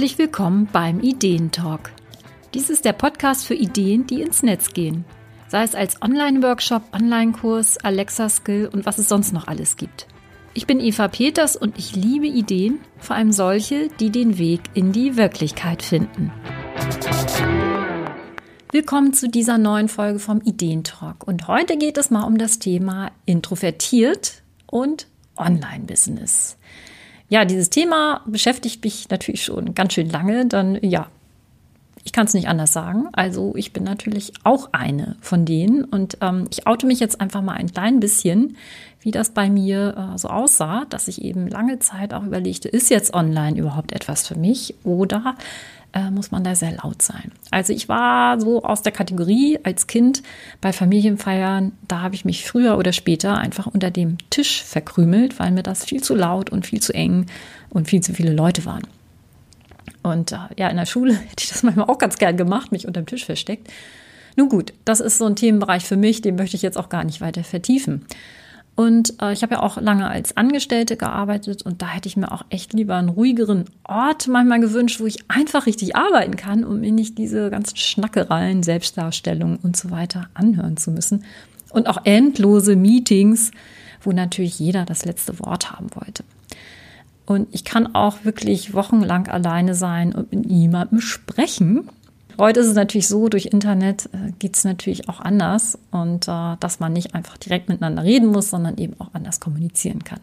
Herzlich willkommen beim Ideentalk. Dies ist der Podcast für Ideen, die ins Netz gehen. Sei es als Online-Workshop, Online-Kurs, Alexa-Skill und was es sonst noch alles gibt. Ich bin Eva Peters und ich liebe Ideen, vor allem solche, die den Weg in die Wirklichkeit finden. Willkommen zu dieser neuen Folge vom Ideentalk. Und heute geht es mal um das Thema Introvertiert und Online-Business. Ja, dieses Thema beschäftigt mich natürlich schon ganz schön lange. Dann ja, ich kann es nicht anders sagen. Also ich bin natürlich auch eine von denen und ähm, ich oute mich jetzt einfach mal ein klein bisschen, wie das bei mir äh, so aussah, dass ich eben lange Zeit auch überlegte, ist jetzt online überhaupt etwas für mich oder äh, muss man da sehr laut sein. Also ich war so aus der Kategorie als Kind bei Familienfeiern, da habe ich mich früher oder später einfach unter dem Tisch verkrümelt, weil mir das viel zu laut und viel zu eng und viel zu viele Leute waren. Und äh, ja, in der Schule hätte ich das manchmal auch ganz gern gemacht, mich unter dem Tisch versteckt. Nun gut, das ist so ein Themenbereich für mich, den möchte ich jetzt auch gar nicht weiter vertiefen. Und äh, ich habe ja auch lange als Angestellte gearbeitet und da hätte ich mir auch echt lieber einen ruhigeren Ort manchmal gewünscht, wo ich einfach richtig arbeiten kann, um mir nicht diese ganzen Schnackereien, Selbstdarstellungen und so weiter anhören zu müssen. Und auch endlose Meetings, wo natürlich jeder das letzte Wort haben wollte. Und ich kann auch wirklich wochenlang alleine sein und mit niemandem sprechen. Heute ist es natürlich so, durch Internet äh, geht es natürlich auch anders und äh, dass man nicht einfach direkt miteinander reden muss, sondern eben auch anders kommunizieren kann.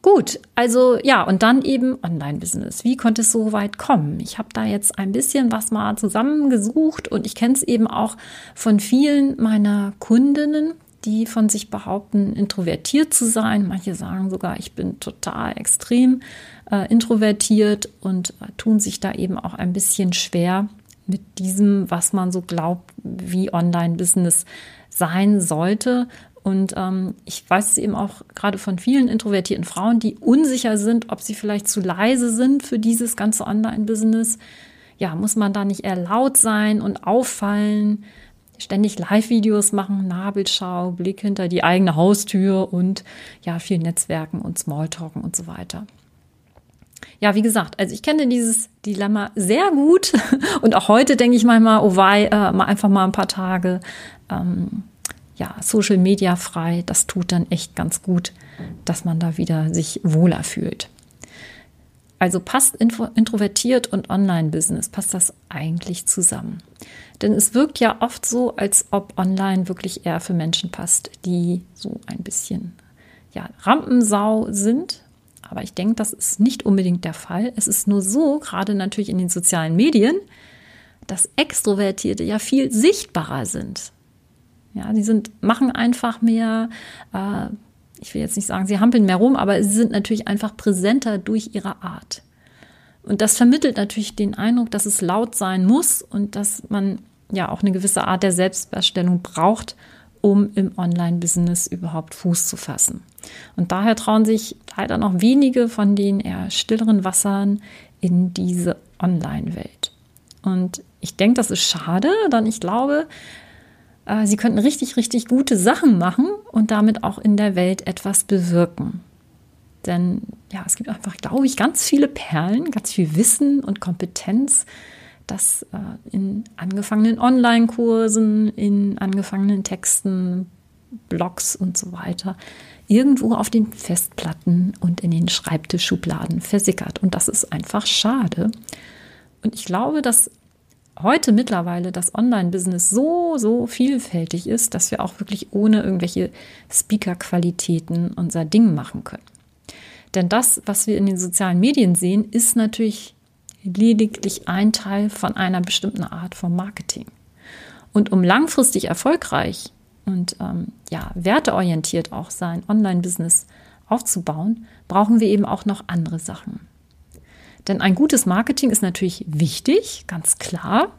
Gut, also ja, und dann eben Online-Business. Wie konnte es so weit kommen? Ich habe da jetzt ein bisschen was mal zusammengesucht und ich kenne es eben auch von vielen meiner Kundinnen, die von sich behaupten, introvertiert zu sein. Manche sagen sogar, ich bin total extrem äh, introvertiert und äh, tun sich da eben auch ein bisschen schwer mit diesem, was man so glaubt, wie Online-Business sein sollte. Und ähm, ich weiß es eben auch gerade von vielen introvertierten Frauen, die unsicher sind, ob sie vielleicht zu leise sind für dieses ganze Online-Business. Ja, muss man da nicht eher laut sein und auffallen? Ständig Live-Videos machen, Nabelschau, Blick hinter die eigene Haustür und ja, viel Netzwerken und Smalltalken und so weiter. Ja, wie gesagt, also ich kenne dieses Dilemma sehr gut und auch heute denke ich manchmal, oh wei, äh, mal einfach mal ein paar Tage ähm, ja, Social Media frei, das tut dann echt ganz gut, dass man da wieder sich wohler fühlt. Also passt introvertiert und Online-Business, passt das eigentlich zusammen? Denn es wirkt ja oft so, als ob Online wirklich eher für Menschen passt, die so ein bisschen ja, Rampensau sind. Aber ich denke, das ist nicht unbedingt der Fall. Es ist nur so, gerade natürlich in den sozialen Medien, dass Extrovertierte ja viel sichtbarer sind. Ja, die sind, machen einfach mehr, äh, ich will jetzt nicht sagen, sie hampeln mehr rum, aber sie sind natürlich einfach präsenter durch ihre Art. Und das vermittelt natürlich den Eindruck, dass es laut sein muss und dass man ja auch eine gewisse Art der Selbstdarstellung braucht, um im Online-Business überhaupt Fuß zu fassen. Und daher trauen sich leider noch wenige von den eher stilleren Wassern in diese Online-Welt. Und ich denke, das ist schade, denn ich glaube, sie könnten richtig, richtig gute Sachen machen und damit auch in der Welt etwas bewirken. Denn ja, es gibt einfach, glaube ich, ganz viele Perlen, ganz viel Wissen und Kompetenz, das äh, in angefangenen Online-Kursen, in angefangenen Texten, Blogs und so weiter irgendwo auf den Festplatten und in den Schreibtischschubladen versickert. Und das ist einfach schade. Und ich glaube, dass heute mittlerweile das Online-Business so, so vielfältig ist, dass wir auch wirklich ohne irgendwelche Speaker-Qualitäten unser Ding machen können. Denn das, was wir in den sozialen Medien sehen, ist natürlich lediglich ein Teil von einer bestimmten Art von Marketing. Und um langfristig erfolgreich und ähm, ja, werteorientiert auch sein Online-Business aufzubauen, brauchen wir eben auch noch andere Sachen. Denn ein gutes Marketing ist natürlich wichtig, ganz klar.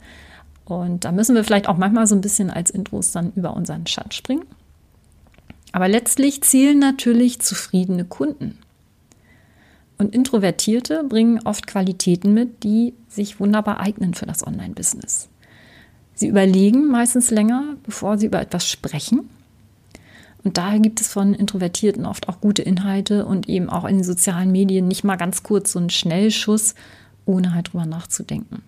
Und da müssen wir vielleicht auch manchmal so ein bisschen als Intros dann über unseren Schatz springen. Aber letztlich zielen natürlich zufriedene Kunden. Und Introvertierte bringen oft Qualitäten mit, die sich wunderbar eignen für das Online-Business. Sie überlegen meistens länger, bevor sie über etwas sprechen und daher gibt es von Introvertierten oft auch gute Inhalte und eben auch in den sozialen Medien nicht mal ganz kurz so einen Schnellschuss, ohne halt drüber nachzudenken.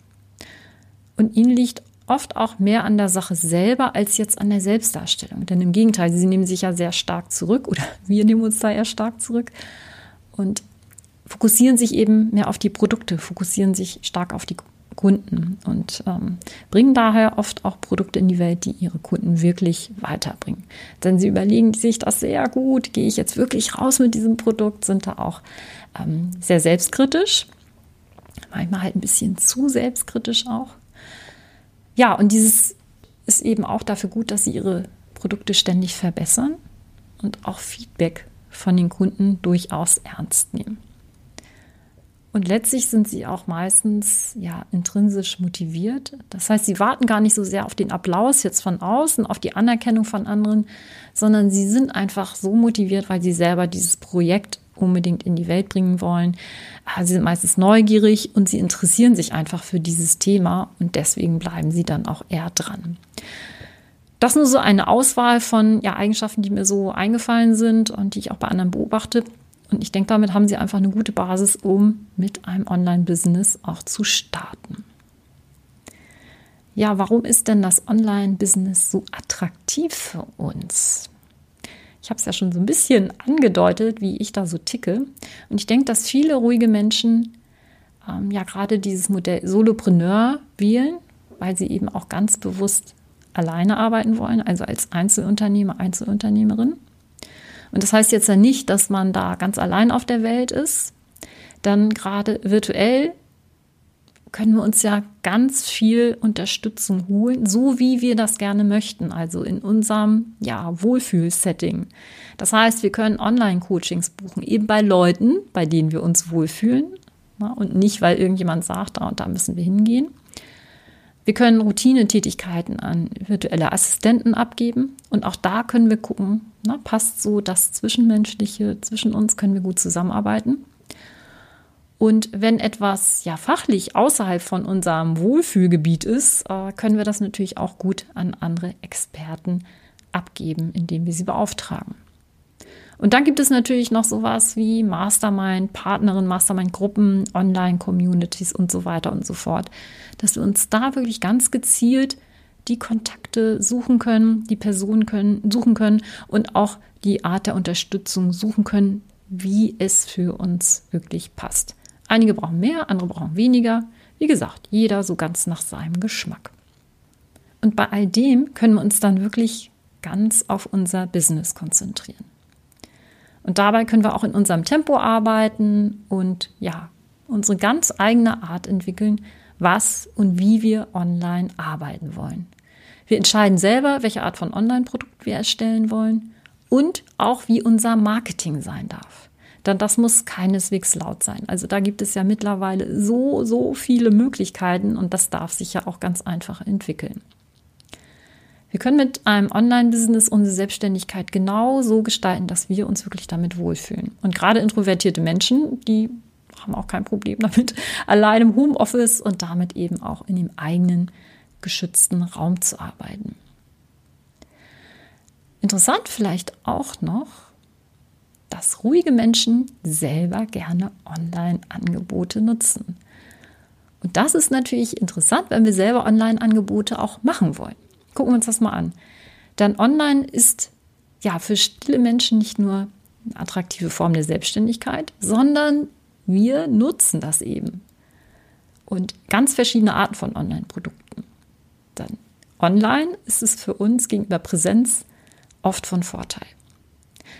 Und ihnen liegt oft auch mehr an der Sache selber als jetzt an der Selbstdarstellung. Denn im Gegenteil, sie nehmen sich ja sehr stark zurück oder wir nehmen uns da eher stark zurück und fokussieren sich eben mehr auf die Produkte, fokussieren sich stark auf die Kunden und ähm, bringen daher oft auch Produkte in die Welt, die ihre Kunden wirklich weiterbringen. Denn sie überlegen sich das sehr gut, gehe ich jetzt wirklich raus mit diesem Produkt, sind da auch ähm, sehr selbstkritisch, manchmal halt ein bisschen zu selbstkritisch auch ja, und dieses ist eben auch dafür gut, dass sie ihre Produkte ständig verbessern und auch Feedback von den Kunden durchaus ernst nehmen. Und letztlich sind sie auch meistens ja intrinsisch motiviert. Das heißt, sie warten gar nicht so sehr auf den Applaus jetzt von außen, auf die Anerkennung von anderen, sondern sie sind einfach so motiviert, weil sie selber dieses Projekt unbedingt in die Welt bringen wollen. Ah, sie sind meistens neugierig und sie interessieren sich einfach für dieses Thema und deswegen bleiben sie dann auch eher dran. Das nur so eine Auswahl von ja, Eigenschaften, die mir so eingefallen sind und die ich auch bei anderen beobachte. Und ich denke, damit haben sie einfach eine gute Basis, um mit einem Online-Business auch zu starten. Ja, warum ist denn das Online-Business so attraktiv für uns? Ich habe es ja schon so ein bisschen angedeutet, wie ich da so ticke. Und ich denke, dass viele ruhige Menschen ähm, ja gerade dieses Modell Solopreneur wählen, weil sie eben auch ganz bewusst alleine arbeiten wollen, also als Einzelunternehmer, Einzelunternehmerin. Und das heißt jetzt ja nicht, dass man da ganz allein auf der Welt ist. Dann gerade virtuell können wir uns ja ganz viel Unterstützung holen, so wie wir das gerne möchten, also in unserem ja, Wohlfühlsetting. Das heißt, wir können Online-Coachings buchen, eben bei Leuten, bei denen wir uns wohlfühlen und nicht, weil irgendjemand sagt, da und da müssen wir hingehen. Wir können Routinetätigkeiten an virtuelle Assistenten abgeben und auch da können wir gucken, na, passt so das Zwischenmenschliche zwischen uns, können wir gut zusammenarbeiten. Und wenn etwas ja fachlich außerhalb von unserem Wohlfühlgebiet ist, äh, können wir das natürlich auch gut an andere Experten abgeben, indem wir sie beauftragen. Und dann gibt es natürlich noch sowas wie Mastermind, Partnerin, Mastermind-Gruppen, Online-Communities und so weiter und so fort, dass wir uns da wirklich ganz gezielt die Kontakte suchen können, die Personen können, suchen können und auch die Art der Unterstützung suchen können, wie es für uns wirklich passt. Einige brauchen mehr, andere brauchen weniger. Wie gesagt, jeder so ganz nach seinem Geschmack. Und bei all dem können wir uns dann wirklich ganz auf unser Business konzentrieren. Und dabei können wir auch in unserem Tempo arbeiten und ja, unsere ganz eigene Art entwickeln, was und wie wir online arbeiten wollen. Wir entscheiden selber, welche Art von Online-Produkt wir erstellen wollen und auch wie unser Marketing sein darf dann das muss keineswegs laut sein. Also da gibt es ja mittlerweile so, so viele Möglichkeiten und das darf sich ja auch ganz einfach entwickeln. Wir können mit einem Online-Business unsere Selbstständigkeit genau so gestalten, dass wir uns wirklich damit wohlfühlen. Und gerade introvertierte Menschen, die haben auch kein Problem damit, allein im Homeoffice und damit eben auch in dem eigenen geschützten Raum zu arbeiten. Interessant vielleicht auch noch, dass ruhige Menschen selber gerne Online-Angebote nutzen. Und das ist natürlich interessant, wenn wir selber Online-Angebote auch machen wollen. Gucken wir uns das mal an. Denn Online ist ja für stille Menschen nicht nur eine attraktive Form der Selbstständigkeit, sondern wir nutzen das eben. Und ganz verschiedene Arten von Online-Produkten. Dann online ist es für uns gegenüber Präsenz oft von Vorteil.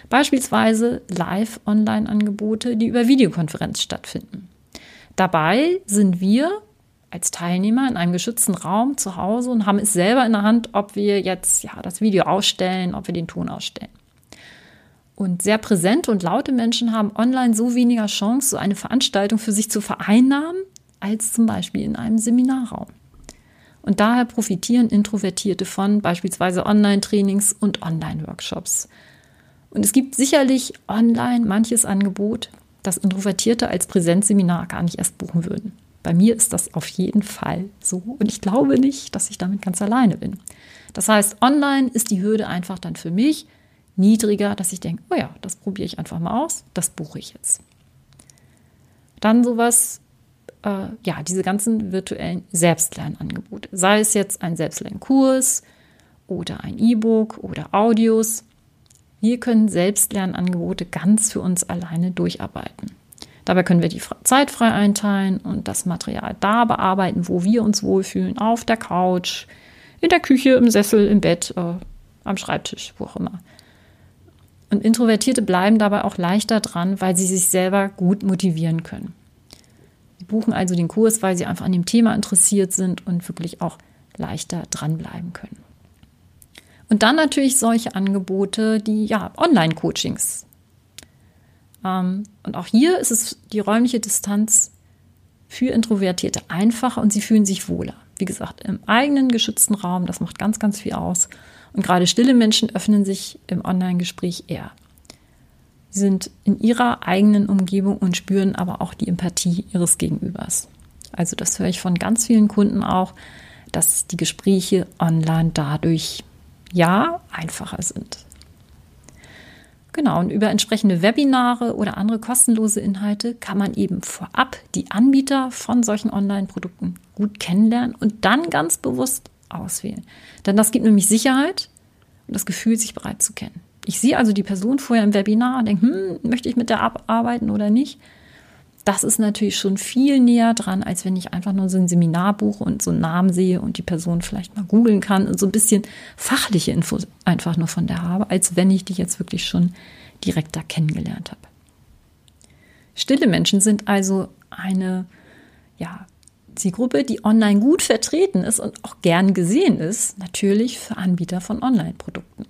Beispielsweise Live-Online-Angebote, die über Videokonferenz stattfinden. Dabei sind wir als Teilnehmer in einem geschützten Raum zu Hause und haben es selber in der Hand, ob wir jetzt ja, das Video ausstellen, ob wir den Ton ausstellen. Und sehr präsente und laute Menschen haben online so weniger Chance, so eine Veranstaltung für sich zu vereinnahmen, als zum Beispiel in einem Seminarraum. Und daher profitieren Introvertierte von beispielsweise Online-Trainings und Online-Workshops. Und es gibt sicherlich online manches Angebot, das Introvertierte als Präsenzseminar gar nicht erst buchen würden. Bei mir ist das auf jeden Fall so und ich glaube nicht, dass ich damit ganz alleine bin. Das heißt, online ist die Hürde einfach dann für mich niedriger, dass ich denke, oh ja, das probiere ich einfach mal aus, das buche ich jetzt. Dann sowas äh, ja diese ganzen virtuellen Selbstlernangebote. Sei es jetzt ein Selbstlernkurs oder ein E-Book oder Audios. Wir können Selbstlernangebote ganz für uns alleine durcharbeiten. Dabei können wir die Zeit frei einteilen und das Material da bearbeiten, wo wir uns wohlfühlen, auf der Couch, in der Küche, im Sessel, im Bett, äh, am Schreibtisch, wo auch immer. Und Introvertierte bleiben dabei auch leichter dran, weil sie sich selber gut motivieren können. Sie buchen also den Kurs, weil sie einfach an dem Thema interessiert sind und wirklich auch leichter dranbleiben können. Und dann natürlich solche Angebote, die ja Online-Coachings und auch hier ist es die räumliche Distanz für Introvertierte einfacher und sie fühlen sich wohler. Wie gesagt, im eigenen geschützten Raum, das macht ganz, ganz viel aus. Und gerade stille Menschen öffnen sich im Online-Gespräch eher. Sie sind in ihrer eigenen Umgebung und spüren aber auch die Empathie ihres Gegenübers. Also das höre ich von ganz vielen Kunden auch, dass die Gespräche online dadurch ja einfacher sind. Genau, und über entsprechende Webinare oder andere kostenlose Inhalte kann man eben vorab die Anbieter von solchen Online-Produkten gut kennenlernen und dann ganz bewusst auswählen. Denn das gibt nämlich Sicherheit und das Gefühl, sich bereit zu kennen. Ich sehe also die Person vorher im Webinar und denke, hm, möchte ich mit der arbeiten oder nicht? Das ist natürlich schon viel näher dran, als wenn ich einfach nur so ein Seminar buche und so einen Namen sehe und die Person vielleicht mal googeln kann und so ein bisschen fachliche Infos einfach nur von der habe, als wenn ich die jetzt wirklich schon direkt da kennengelernt habe. Stille Menschen sind also eine ja, Zielgruppe, die online gut vertreten ist und auch gern gesehen ist, natürlich für Anbieter von Online-Produkten.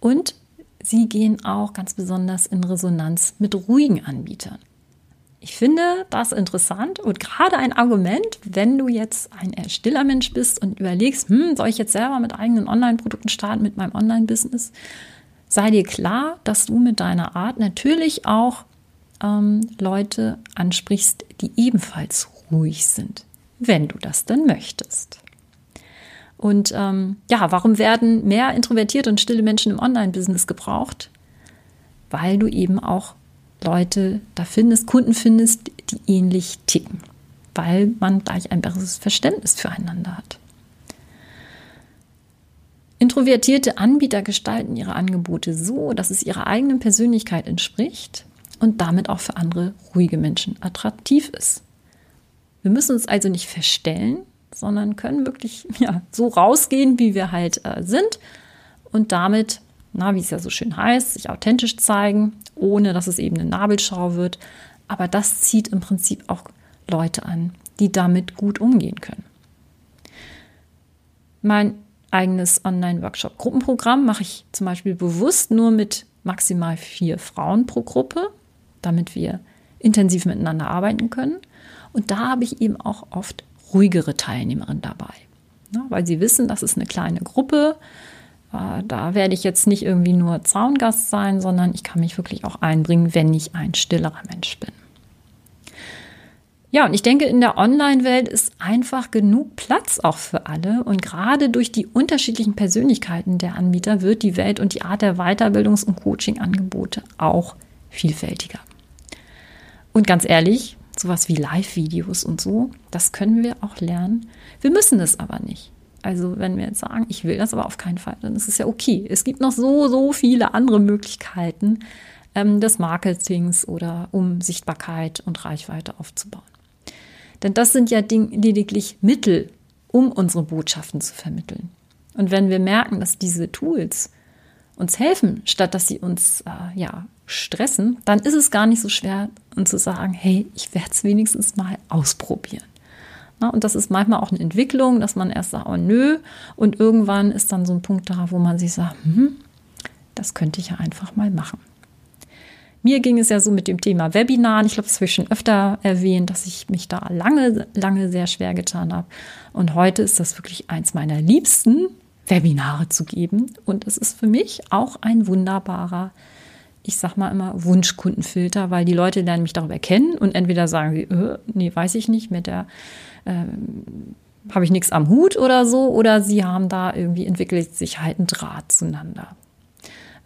Und sie gehen auch ganz besonders in Resonanz mit ruhigen Anbietern. Ich finde das interessant und gerade ein Argument, wenn du jetzt ein stiller Mensch bist und überlegst, hm, soll ich jetzt selber mit eigenen Online-Produkten starten, mit meinem Online-Business? Sei dir klar, dass du mit deiner Art natürlich auch ähm, Leute ansprichst, die ebenfalls ruhig sind, wenn du das denn möchtest. Und ähm, ja, warum werden mehr introvertierte und stille Menschen im Online-Business gebraucht? Weil du eben auch Leute da findest, Kunden findest, die ähnlich ticken, weil man gleich ein besseres Verständnis füreinander hat. Introvertierte Anbieter gestalten ihre Angebote so, dass es ihrer eigenen Persönlichkeit entspricht und damit auch für andere ruhige Menschen attraktiv ist. Wir müssen uns also nicht verstellen, sondern können wirklich ja, so rausgehen, wie wir halt äh, sind und damit na, wie es ja so schön heißt, sich authentisch zeigen, ohne dass es eben eine Nabelschau wird. Aber das zieht im Prinzip auch Leute an, die damit gut umgehen können. Mein eigenes Online-Workshop-Gruppenprogramm mache ich zum Beispiel bewusst nur mit maximal vier Frauen pro Gruppe, damit wir intensiv miteinander arbeiten können. Und da habe ich eben auch oft ruhigere Teilnehmerinnen dabei, ne, weil sie wissen, das ist eine kleine Gruppe da werde ich jetzt nicht irgendwie nur Zaungast sein, sondern ich kann mich wirklich auch einbringen, wenn ich ein stillerer Mensch bin. Ja, und ich denke, in der Online-Welt ist einfach genug Platz auch für alle. Und gerade durch die unterschiedlichen Persönlichkeiten der Anbieter wird die Welt und die Art der Weiterbildungs- und Coaching-Angebote auch vielfältiger. Und ganz ehrlich, sowas wie Live-Videos und so, das können wir auch lernen. Wir müssen es aber nicht. Also wenn wir jetzt sagen, ich will das aber auf keinen Fall, dann ist es ja okay. Es gibt noch so, so viele andere Möglichkeiten ähm, des Marketings oder um Sichtbarkeit und Reichweite aufzubauen. Denn das sind ja lediglich Mittel, um unsere Botschaften zu vermitteln. Und wenn wir merken, dass diese Tools uns helfen, statt dass sie uns äh, ja stressen, dann ist es gar nicht so schwer, uns zu sagen, hey, ich werde es wenigstens mal ausprobieren. Und das ist manchmal auch eine Entwicklung, dass man erst sagt, oh nö, und irgendwann ist dann so ein Punkt da, wo man sich sagt, hm, das könnte ich ja einfach mal machen. Mir ging es ja so mit dem Thema Webinar. Ich glaube, das habe ich schon öfter erwähnt, dass ich mich da lange, lange sehr schwer getan habe. Und heute ist das wirklich eins meiner liebsten Webinare zu geben. Und es ist für mich auch ein wunderbarer ich sag mal immer Wunschkundenfilter, weil die Leute lernen mich darüber kennen und entweder sagen sie, äh, nee, weiß ich nicht, mit der äh, habe ich nichts am Hut oder so, oder sie haben da irgendwie entwickelt sich halt ein Draht zueinander.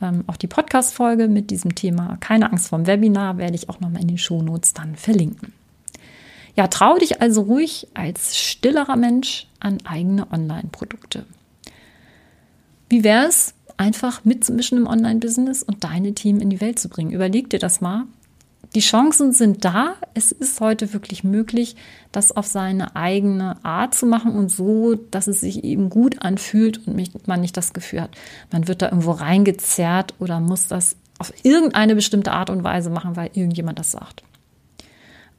Ähm, auch die Podcast-Folge mit diesem Thema Keine Angst vorm Webinar werde ich auch nochmal in den Shownotes dann verlinken. Ja, trau dich also ruhig als stillerer Mensch an eigene Online-Produkte. Wie wäre es, einfach mitzumischen im Online-Business und deine Team in die Welt zu bringen? Überleg dir das mal. Die Chancen sind da. Es ist heute wirklich möglich, das auf seine eigene Art zu machen und so, dass es sich eben gut anfühlt und man nicht das Gefühl hat, man wird da irgendwo reingezerrt oder muss das auf irgendeine bestimmte Art und Weise machen, weil irgendjemand das sagt.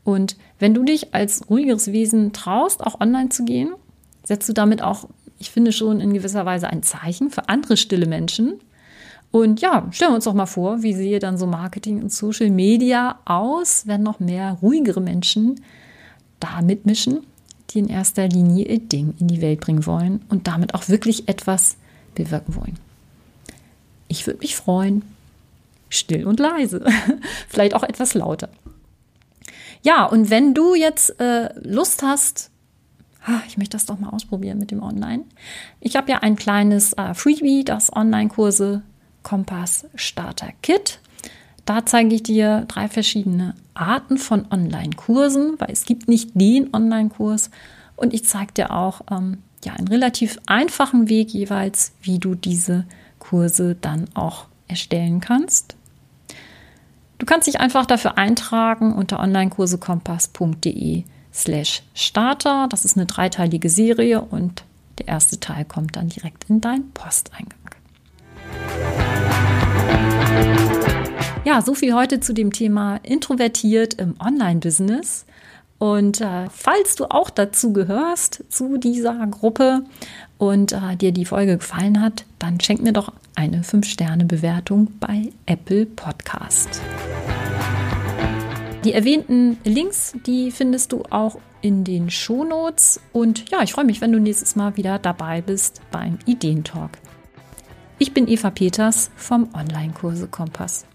Und wenn du dich als ruhigeres Wesen traust, auch online zu gehen, setzt du damit auch, ich finde schon in gewisser Weise ein Zeichen für andere stille Menschen. Und ja, stellen wir uns doch mal vor, wie sehe dann so Marketing und Social Media aus, wenn noch mehr ruhigere Menschen da mitmischen, die in erster Linie ihr Ding in die Welt bringen wollen und damit auch wirklich etwas bewirken wollen. Ich würde mich freuen still und leise, vielleicht auch etwas lauter. Ja, und wenn du jetzt äh, Lust hast, ich möchte das doch mal ausprobieren mit dem Online. Ich habe ja ein kleines äh, Freebie, das Online-Kurse Kompass Starter Kit. Da zeige ich dir drei verschiedene Arten von Online-Kursen, weil es gibt nicht den Online-Kurs. Und ich zeige dir auch ähm, ja, einen relativ einfachen Weg jeweils, wie du diese Kurse dann auch erstellen kannst. Du kannst dich einfach dafür eintragen unter onlinekursekompass.de slash starter. Das ist eine dreiteilige Serie und der erste Teil kommt dann direkt in deinen Posteingang. Ja, so viel heute zu dem Thema introvertiert im Online-Business. Und äh, falls du auch dazu gehörst, zu dieser Gruppe und äh, dir die Folge gefallen hat, dann schenk mir doch eine 5-Sterne-Bewertung bei Apple Podcast. Die erwähnten Links, die findest du auch in den Shownotes. Und ja, ich freue mich, wenn du nächstes Mal wieder dabei bist beim Ideentalk. Ich bin Eva Peters vom Online-Kurse Kompass.